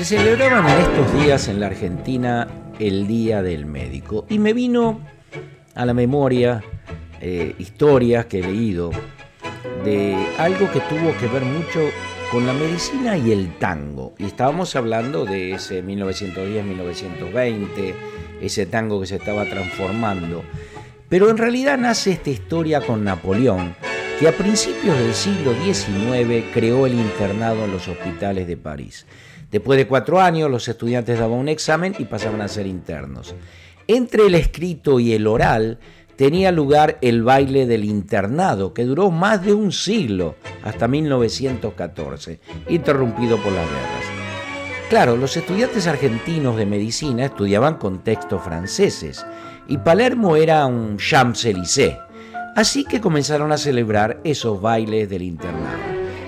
Se celebraban en estos días en la Argentina el Día del Médico y me vino a la memoria eh, historias que he leído de algo que tuvo que ver mucho con la medicina y el tango. Y estábamos hablando de ese 1910-1920, ese tango que se estaba transformando. Pero en realidad nace esta historia con Napoleón, que a principios del siglo XIX creó el internado en los hospitales de París. Después de cuatro años, los estudiantes daban un examen y pasaban a ser internos. Entre el escrito y el oral tenía lugar el baile del internado, que duró más de un siglo, hasta 1914, interrumpido por las guerras. Claro, los estudiantes argentinos de medicina estudiaban con textos franceses y Palermo era un Champs-Élysées, así que comenzaron a celebrar esos bailes del internado.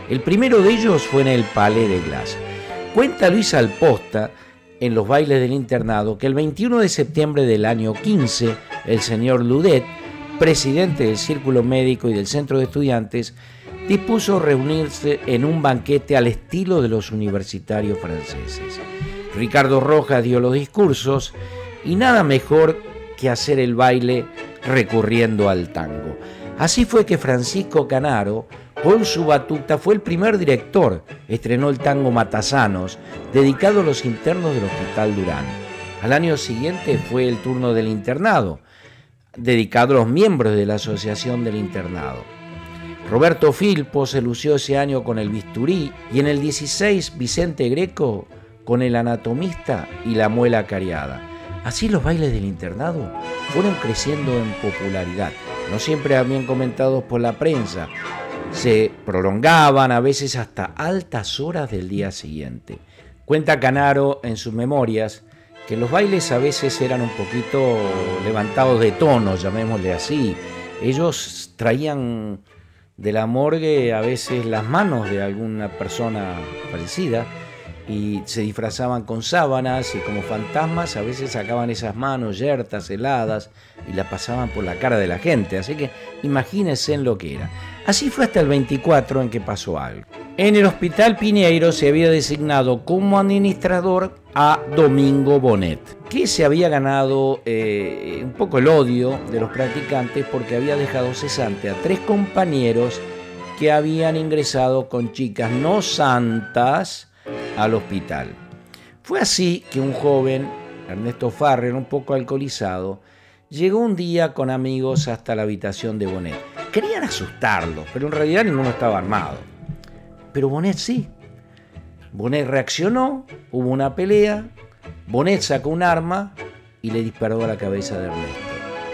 El primero de ellos fue en el Palais de Glace. Cuenta Luis Alposta en los bailes del internado que el 21 de septiembre del año 15, el señor Ludet, presidente del Círculo Médico y del Centro de Estudiantes, dispuso reunirse en un banquete al estilo de los universitarios franceses. Ricardo Rojas dio los discursos y nada mejor que hacer el baile recurriendo al tango. Así fue que Francisco Canaro con su batuta fue el primer director. Estrenó el tango Matasanos, dedicado a los internos del Hospital Durán. Al año siguiente fue el turno del internado, dedicado a los miembros de la Asociación del Internado. Roberto Filpo se lució ese año con el bisturí y en el 16 Vicente Greco con el anatomista y la muela cariada. Así los bailes del internado fueron creciendo en popularidad, no siempre bien comentados por la prensa, se prolongaban a veces hasta altas horas del día siguiente. Cuenta Canaro en sus memorias que los bailes a veces eran un poquito levantados de tono, llamémosle así. Ellos traían de la morgue a veces las manos de alguna persona fallecida y se disfrazaban con sábanas y como fantasmas a veces sacaban esas manos yertas, heladas y las pasaban por la cara de la gente. Así que imagínense en lo que era. Así fue hasta el 24 en que pasó algo. En el Hospital Piñeiro se había designado como administrador a Domingo Bonet, que se había ganado eh, un poco el odio de los practicantes porque había dejado cesante a tres compañeros que habían ingresado con chicas no santas al hospital. Fue así que un joven, Ernesto Farrer, un poco alcoholizado, llegó un día con amigos hasta la habitación de Bonet. Querían asustarlo, pero en realidad ninguno estaba armado. Pero Bonet sí. Bonet reaccionó, hubo una pelea, Bonet sacó un arma y le disparó a la cabeza de Ernesto.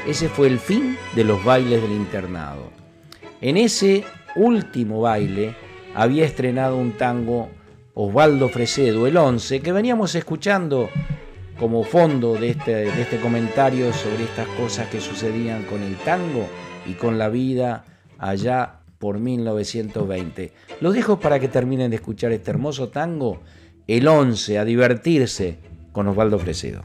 Ese fue el fin de los bailes del internado. En ese último baile había estrenado un tango Osvaldo Fresedo, el 11, que veníamos escuchando como fondo de este, de este comentario sobre estas cosas que sucedían con el tango y con la vida allá por 1920. Los dejo para que terminen de escuchar este hermoso tango, el 11, a divertirse con Osvaldo Fresedo.